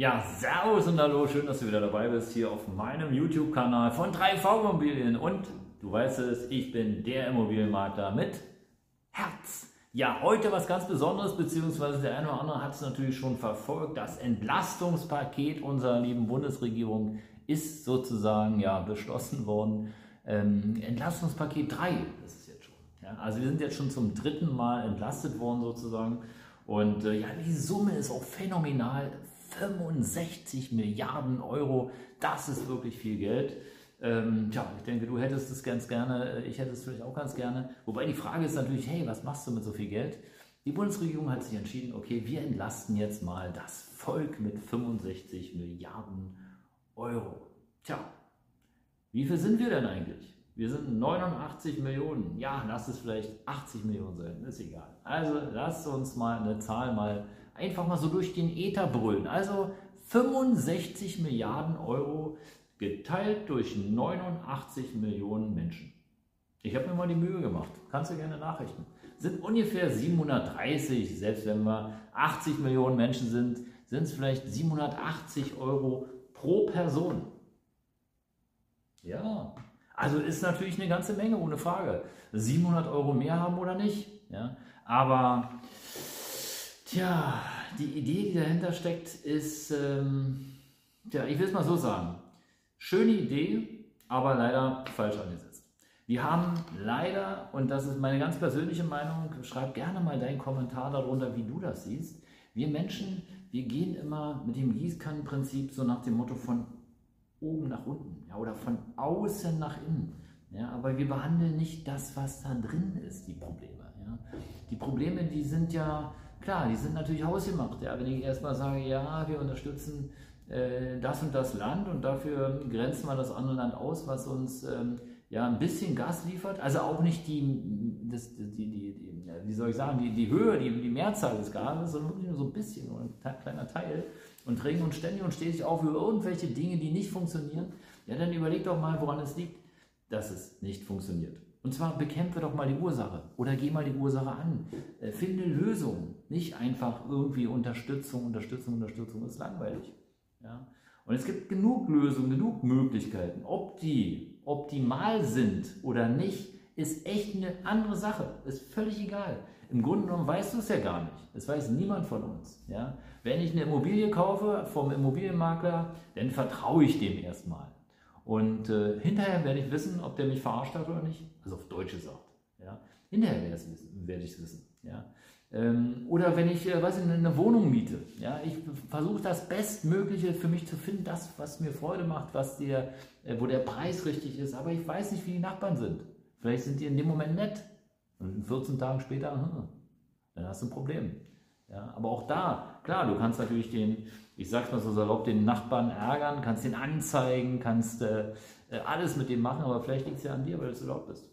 Ja, servus und hallo, schön, dass du wieder dabei bist hier auf meinem YouTube-Kanal von 3V Immobilien. Und du weißt es, ich bin der Immobilienmakler mit Herz. Ja, heute was ganz Besonderes, beziehungsweise der eine oder andere hat es natürlich schon verfolgt. Das Entlastungspaket unserer lieben Bundesregierung ist sozusagen ja beschlossen worden. Ähm, Entlastungspaket 3 ist es jetzt schon. Ja, also wir sind jetzt schon zum dritten Mal entlastet worden sozusagen. Und äh, ja, die Summe ist auch phänomenal. 65 Milliarden Euro, das ist wirklich viel Geld. Ähm, tja, ich denke, du hättest es ganz gerne, äh, ich hätte es vielleicht auch ganz gerne. Wobei die Frage ist natürlich, hey, was machst du mit so viel Geld? Die Bundesregierung hat sich entschieden, okay, wir entlasten jetzt mal das Volk mit 65 Milliarden Euro. Tja, wie viel sind wir denn eigentlich? Wir sind 89 Millionen. Ja, lass es vielleicht 80 Millionen sein, ist egal. Also lasst uns mal eine Zahl mal einfach mal so durch den Äther brüllen. Also 65 Milliarden Euro geteilt durch 89 Millionen Menschen. Ich habe mir mal die Mühe gemacht, kannst du gerne nachrichten. Sind ungefähr 730, selbst wenn wir 80 Millionen Menschen sind, sind es vielleicht 780 Euro pro Person. Ja, also ist natürlich eine ganze Menge, ohne Frage. 700 Euro mehr haben oder nicht. Ja, aber Tja, die Idee, die dahinter steckt, ist, ähm, tja, ich will es mal so sagen. Schöne Idee, aber leider falsch angesetzt. Wir haben leider, und das ist meine ganz persönliche Meinung, schreib gerne mal deinen Kommentar darunter, wie du das siehst. Wir Menschen, wir gehen immer mit dem Gießkannenprinzip so nach dem Motto von oben nach unten ja, oder von außen nach innen. Ja, aber wir behandeln nicht das, was da drin ist, die Probleme. Ja. Die Probleme, die sind ja Klar, die sind natürlich hausgemacht. Ja. Wenn ich erstmal sage, ja, wir unterstützen äh, das und das Land und dafür grenzen wir das andere Land aus, was uns ähm, ja ein bisschen Gas liefert, also auch nicht die, das, die, die, die wie soll ich sagen, die, die Höhe, die, die Mehrzahl des Gases, sondern wirklich nur so ein bisschen, nur ein kleiner Teil und drängen uns ständig und stetig auf über irgendwelche Dinge, die nicht funktionieren, ja, dann überleg doch mal, woran es liegt, dass es nicht funktioniert. Und zwar bekämpfe doch mal die Ursache oder geh mal die Ursache an. Äh, finde Lösungen, nicht einfach irgendwie Unterstützung, Unterstützung, Unterstützung ist langweilig. Ja? Und es gibt genug Lösungen, genug Möglichkeiten. Ob die optimal sind oder nicht, ist echt eine andere Sache. Ist völlig egal. Im Grunde genommen weißt du es ja gar nicht. Das weiß niemand von uns. Ja? Wenn ich eine Immobilie kaufe vom Immobilienmakler, dann vertraue ich dem erstmal. Und äh, hinterher werde ich wissen, ob der mich verarscht hat oder nicht. Also auf Deutsch gesagt. Ja. Hinterher werde ich es wissen. Ja. Ähm, oder wenn ich, äh, weiß ich, eine Wohnung miete. Ja. Ich versuche das Bestmögliche für mich zu finden, das, was mir Freude macht, was dir, äh, wo der Preis richtig ist. Aber ich weiß nicht, wie die Nachbarn sind. Vielleicht sind die in dem Moment nett. Und 14 Tagen später, hm, dann hast du ein Problem. Ja, aber auch da, klar, du kannst natürlich den, ich sag's mal so salopp, den Nachbarn ärgern, kannst den anzeigen, kannst äh, äh alles mit dem machen, aber vielleicht liegt es ja an dir, weil du so laut bist.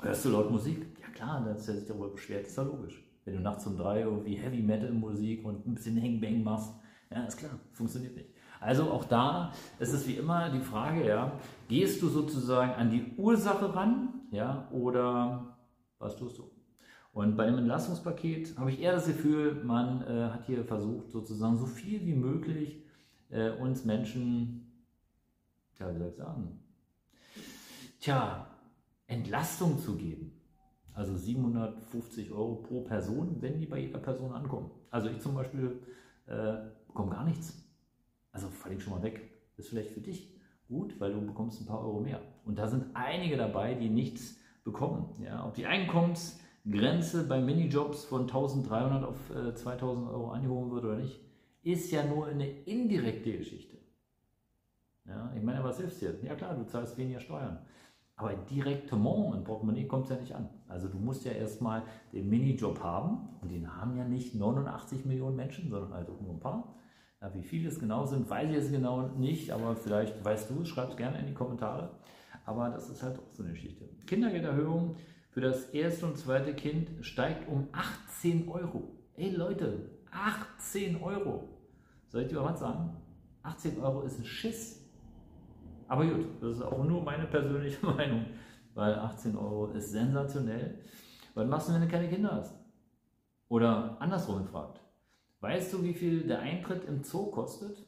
Hörst du laut Musik? Ja klar, dass er sich darüber beschwert, ist ja logisch. Wenn du nachts um drei irgendwie Heavy Metal Musik und ein bisschen Hang machst, ja, ist klar, funktioniert nicht. Also auch da ist es wie immer die Frage, ja, gehst du sozusagen an die Ursache ran, ja, oder was tust du? Und bei dem Entlastungspaket habe ich eher das Gefühl, man äh, hat hier versucht, sozusagen so viel wie möglich äh, uns Menschen, tja, wie soll ich sagen, tja, Entlastung zu geben. Also 750 Euro pro Person, wenn die bei jeder Person ankommen. Also ich zum Beispiel äh, bekomme gar nichts. Also falle ich schon mal weg. Ist vielleicht für dich gut, weil du bekommst ein paar Euro mehr. Und da sind einige dabei, die nichts bekommen. Ja, ob die Einkommens Grenze bei Minijobs von 1300 auf äh, 2000 Euro angehoben wird oder nicht, ist ja nur eine indirekte Geschichte. Ja, ich meine, was hilft dir? Ja klar, du zahlst weniger Steuern. Aber direktement im Portemonnaie kommt es ja nicht an. Also du musst ja erstmal den Minijob haben und den haben ja nicht 89 Millionen Menschen, sondern halt nur ein paar. Ja, wie viele es genau sind, weiß ich jetzt genau nicht, aber vielleicht weißt du es, schreib es gerne in die Kommentare. Aber das ist halt auch so eine Geschichte. Kindergelderhöhung für das erste und zweite Kind steigt um 18 Euro. Ey Leute, 18 Euro. Soll ich dir mal was sagen? 18 Euro ist ein Schiss. Aber gut, das ist auch nur meine persönliche Meinung, weil 18 Euro ist sensationell. Was machst du, wenn du keine Kinder hast? Oder andersrum gefragt, weißt du, wie viel der Eintritt im Zoo kostet?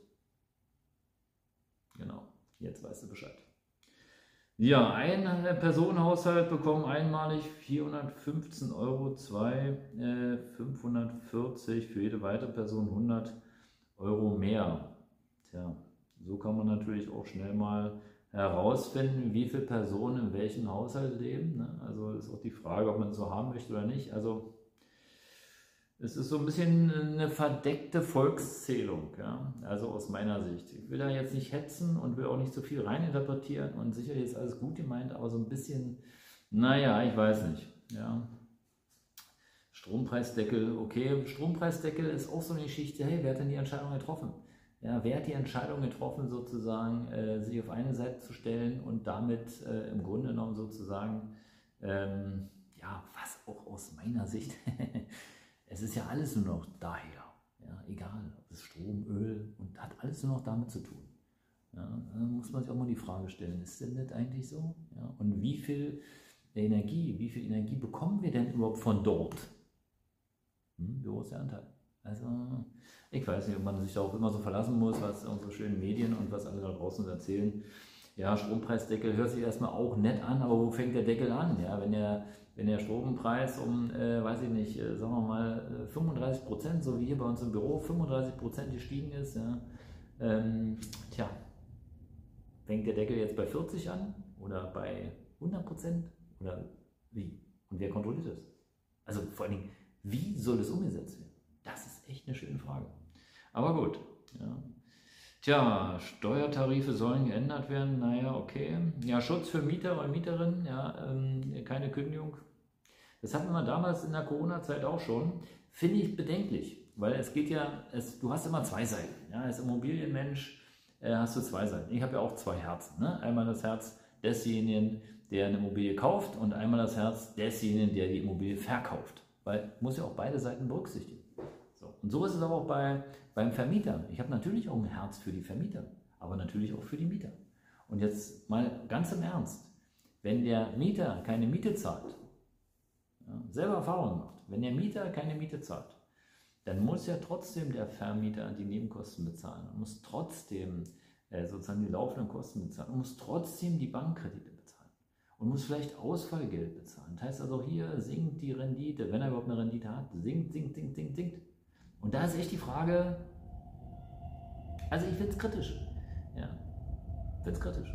Genau, jetzt weißt du Bescheid. Ja, ein Personenhaushalt bekommt einmalig 415 Euro, zwei äh, 540, für jede weitere Person 100 Euro mehr. Tja, so kann man natürlich auch schnell mal herausfinden, wie viele Personen in welchem Haushalt leben. Ne? Also ist auch die Frage, ob man es so haben möchte oder nicht. Also es ist so ein bisschen eine verdeckte Volkszählung, ja? also aus meiner Sicht. Ich will da jetzt nicht hetzen und will auch nicht so viel reininterpretieren und sicherlich ist alles gut gemeint, aber so ein bisschen, naja, ich weiß nicht. Ja? Strompreisdeckel, okay, Strompreisdeckel ist auch so eine Geschichte, hey, wer hat denn die Entscheidung getroffen? Ja, wer hat die Entscheidung getroffen, sozusagen äh, sich auf eine Seite zu stellen und damit äh, im Grunde genommen sozusagen, ähm, ja, was auch aus meiner Sicht es ist ja alles nur noch daher. Ja, egal, ob es Strom, Öl und hat alles nur noch damit zu tun. Ja, muss man sich auch mal die Frage stellen, ist denn das eigentlich so? Ja, und wie viel Energie, wie viel Energie bekommen wir denn überhaupt von dort? Hm, wie hoch ist der Anteil? Also, ich weiß nicht, ob man sich da auch immer so verlassen muss, was unsere schönen Medien und was alle da draußen erzählen. Ja, Strompreisdeckel hört sich erstmal auch nett an, aber wo fängt der Deckel an? Ja, wenn der wenn der Strompreis um, äh, weiß ich nicht, äh, sagen wir mal 35 äh, Prozent, so wie hier bei uns im Büro, 35 Prozent gestiegen ist, ja, ähm, tja, fängt der Deckel jetzt bei 40 an oder bei 100 Prozent oder wie? Und wer kontrolliert das? Also vor allen Dingen, wie soll das umgesetzt werden? Das ist echt eine schöne Frage. Aber gut, ja. Tja, Steuertarife sollen geändert werden. Naja, okay. Ja, Schutz für Mieter und Mieterinnen, ja, ähm, keine Kündigung. Das hatten wir damals in der Corona-Zeit auch schon. Finde ich bedenklich, weil es geht ja, es, du hast immer zwei Seiten. Ja, als Immobilienmensch äh, hast du zwei Seiten. Ich habe ja auch zwei Herzen. Ne? Einmal das Herz desjenigen, der eine Immobilie kauft und einmal das Herz desjenigen, der die Immobilie verkauft. Weil muss ja auch beide Seiten berücksichtigen. So. Und so ist es aber auch bei, beim Vermieter. Ich habe natürlich auch ein Herz für die Vermieter, aber natürlich auch für die Mieter. Und jetzt mal ganz im Ernst, wenn der Mieter keine Miete zahlt, ja, selber Erfahrung macht, wenn der Mieter keine Miete zahlt, dann muss ja trotzdem der Vermieter die Nebenkosten bezahlen und muss trotzdem äh, sozusagen die laufenden Kosten bezahlen und muss trotzdem die Bankkredite bezahlen und muss vielleicht Ausfallgeld bezahlen. Das heißt also hier sinkt die Rendite, wenn er überhaupt eine Rendite hat, sinkt, sinkt, sinkt, sinkt, sinkt. Und da ist echt die Frage, also ich finde es kritisch. Ja, finde es kritisch.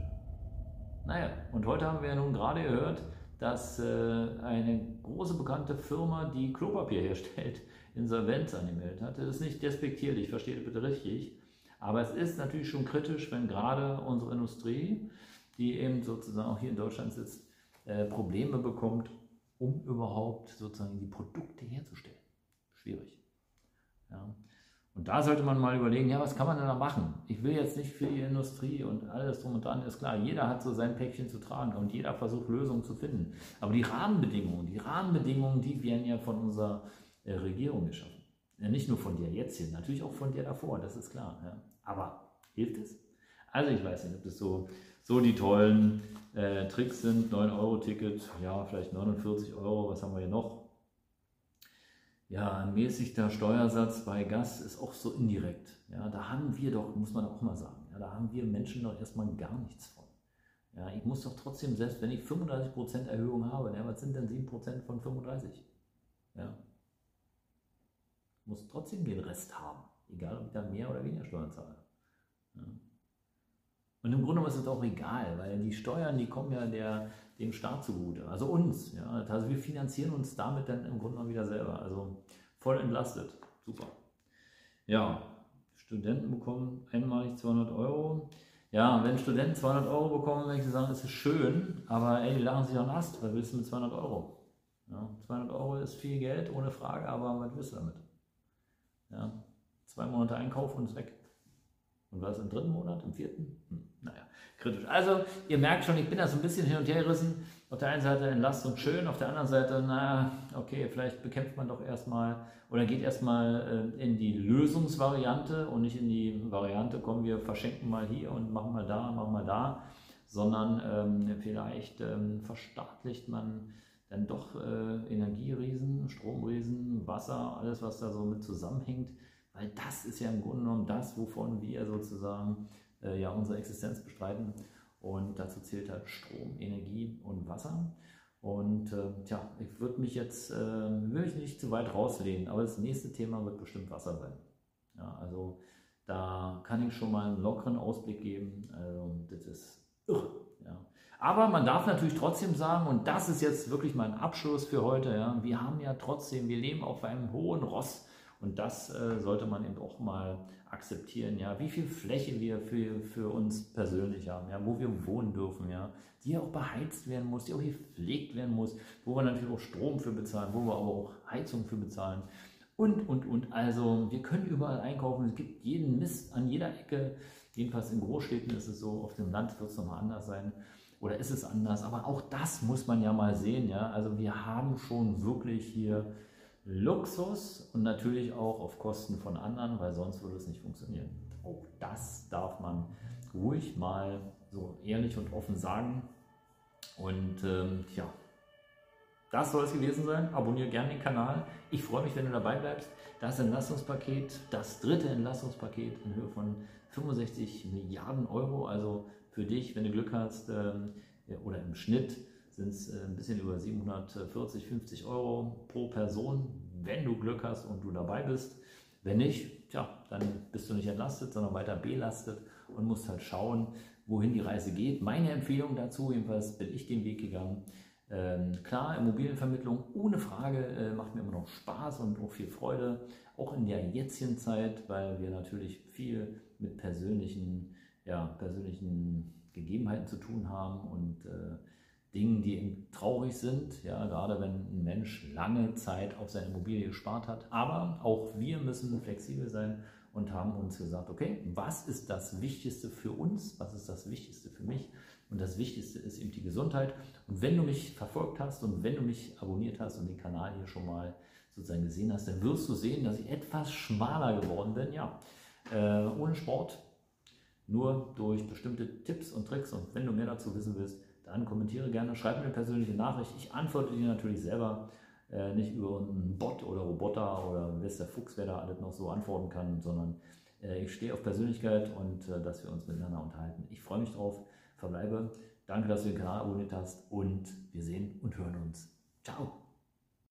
Naja, und heute haben wir ja nun gerade gehört, dass äh, eine große bekannte Firma, die Klopapier herstellt, Insolvenz angemeldet hat. Das ist nicht despektierlich, versteht bitte richtig. Aber es ist natürlich schon kritisch, wenn gerade unsere Industrie, die eben sozusagen auch hier in Deutschland sitzt, äh, Probleme bekommt, um überhaupt sozusagen die Produkte herzustellen. Schwierig. Ja. Und da sollte man mal überlegen, ja, was kann man denn da machen? Ich will jetzt nicht für die Industrie und alles drum und dran, ist klar, jeder hat so sein Päckchen zu tragen und jeder versucht Lösungen zu finden. Aber die Rahmenbedingungen, die Rahmenbedingungen, die werden ja von unserer äh, Regierung geschaffen. Nicht nur von dir jetzt hier, natürlich auch von dir davor, das ist klar. Ja. Aber hilft es? Also ich weiß nicht, ob das so, so die tollen äh, Tricks sind, 9-Euro-Ticket, ja, vielleicht 49 Euro, was haben wir hier noch? Ja, mäßigter Steuersatz bei Gas ist auch so indirekt. Ja, da haben wir doch, muss man auch mal sagen, ja, da haben wir Menschen doch erstmal gar nichts von. Ja, ich muss doch trotzdem, selbst wenn ich 35% Erhöhung habe, ja, was sind denn 7% von 35? Ja. Ich muss trotzdem den Rest haben, egal ob ich da mehr oder weniger Steuern zahle. Ja. Und im Grunde ist es auch egal, weil die Steuern, die kommen ja der, dem Staat zugute, also uns. Ja. Also wir finanzieren uns damit dann im Grunde wieder selber. Also voll entlastet. Super. Ja, Studenten bekommen einmalig 200 Euro. Ja, wenn Studenten 200 Euro bekommen, wenn ich sagen, ist es schön, aber ey, die lachen sich an Ast. Was willst du mit 200 Euro? Ja, 200 Euro ist viel Geld, ohne Frage, aber was willst du damit? Ja, zwei Monate Einkauf und ist weg. Und was im dritten Monat, im vierten? Hm, kritisch. Also, ihr merkt schon, ich bin da so ein bisschen hin und her gerissen. Auf der einen Seite Entlastung schön, auf der anderen Seite, naja, okay, vielleicht bekämpft man doch erstmal oder geht erstmal äh, in die Lösungsvariante und nicht in die Variante, komm, wir verschenken mal hier und machen mal da, machen mal da, sondern ähm, vielleicht ähm, verstaatlicht man dann doch äh, Energieriesen, Stromriesen, Wasser, alles, was da so mit zusammenhängt, weil das ist ja im Grunde genommen das, wovon wir sozusagen äh, ja unsere Existenz bestreiten. Und dazu zählt halt Strom, Energie und Wasser. Und äh, tja, ich würde mich jetzt, äh, will ich nicht zu weit rauslehnen, aber das nächste Thema wird bestimmt Wasser sein. Ja, also da kann ich schon mal einen lockeren Ausblick geben. Also das ist irre. Ja. Aber man darf natürlich trotzdem sagen, und das ist jetzt wirklich mein Abschluss für heute, ja, wir haben ja trotzdem, wir leben auf einem hohen Ross und das äh, sollte man eben auch mal akzeptieren, ja, wie viel Fläche wir für, für uns persönlich haben, ja, wo wir wohnen dürfen, ja, die auch beheizt werden muss, die auch gepflegt werden muss, wo wir natürlich auch Strom für bezahlen, wo wir aber auch Heizung für bezahlen. Und, und, und. Also wir können überall einkaufen, es gibt jeden Mist an jeder Ecke, jedenfalls in Großstädten ist es so, auf dem Land wird es nochmal anders sein. Oder ist es anders, aber auch das muss man ja mal sehen, ja, also wir haben schon wirklich hier Luxus und natürlich auch auf Kosten von anderen, weil sonst würde es nicht funktionieren. Auch das darf man ruhig mal so ehrlich und offen sagen. Und ähm, ja, das soll es gewesen sein. Abonniere gerne den Kanal. Ich freue mich, wenn du dabei bleibst. Das Entlastungspaket, das dritte Entlastungspaket in Höhe von 65 Milliarden Euro. Also für dich, wenn du Glück hast, ähm, oder im Schnitt sind es äh, ein bisschen über 740, 50 Euro pro Person, wenn du Glück hast und du dabei bist. Wenn nicht, tja, dann bist du nicht entlastet, sondern weiter belastet und musst halt schauen, wohin die Reise geht. Meine Empfehlung dazu, jedenfalls bin ich den Weg gegangen. Ähm, klar, Immobilienvermittlung ohne Frage äh, macht mir immer noch Spaß und auch viel Freude, auch in der jetzigen Zeit, weil wir natürlich viel mit persönlichen, ja, persönlichen Gegebenheiten zu tun haben und äh, Dingen, die traurig sind, ja, gerade wenn ein Mensch lange Zeit auf seine Immobilie gespart hat. Aber auch wir müssen flexibel sein und haben uns gesagt, okay, was ist das Wichtigste für uns? Was ist das Wichtigste für mich? Und das Wichtigste ist eben die Gesundheit. Und wenn du mich verfolgt hast und wenn du mich abonniert hast und den Kanal hier schon mal sozusagen gesehen hast, dann wirst du sehen, dass ich etwas schmaler geworden bin. Ja, äh, ohne Sport, nur durch bestimmte Tipps und Tricks. Und wenn du mehr dazu wissen willst, dann kommentiere gerne, schreib mir eine persönliche Nachricht. Ich antworte dir natürlich selber, äh, nicht über einen Bot oder Roboter oder weiß der Fuchs, wer da alles noch so antworten kann, sondern äh, ich stehe auf Persönlichkeit und äh, dass wir uns miteinander unterhalten. Ich freue mich drauf, verbleibe. Danke, dass du den Kanal abonniert hast und wir sehen und hören uns. Ciao!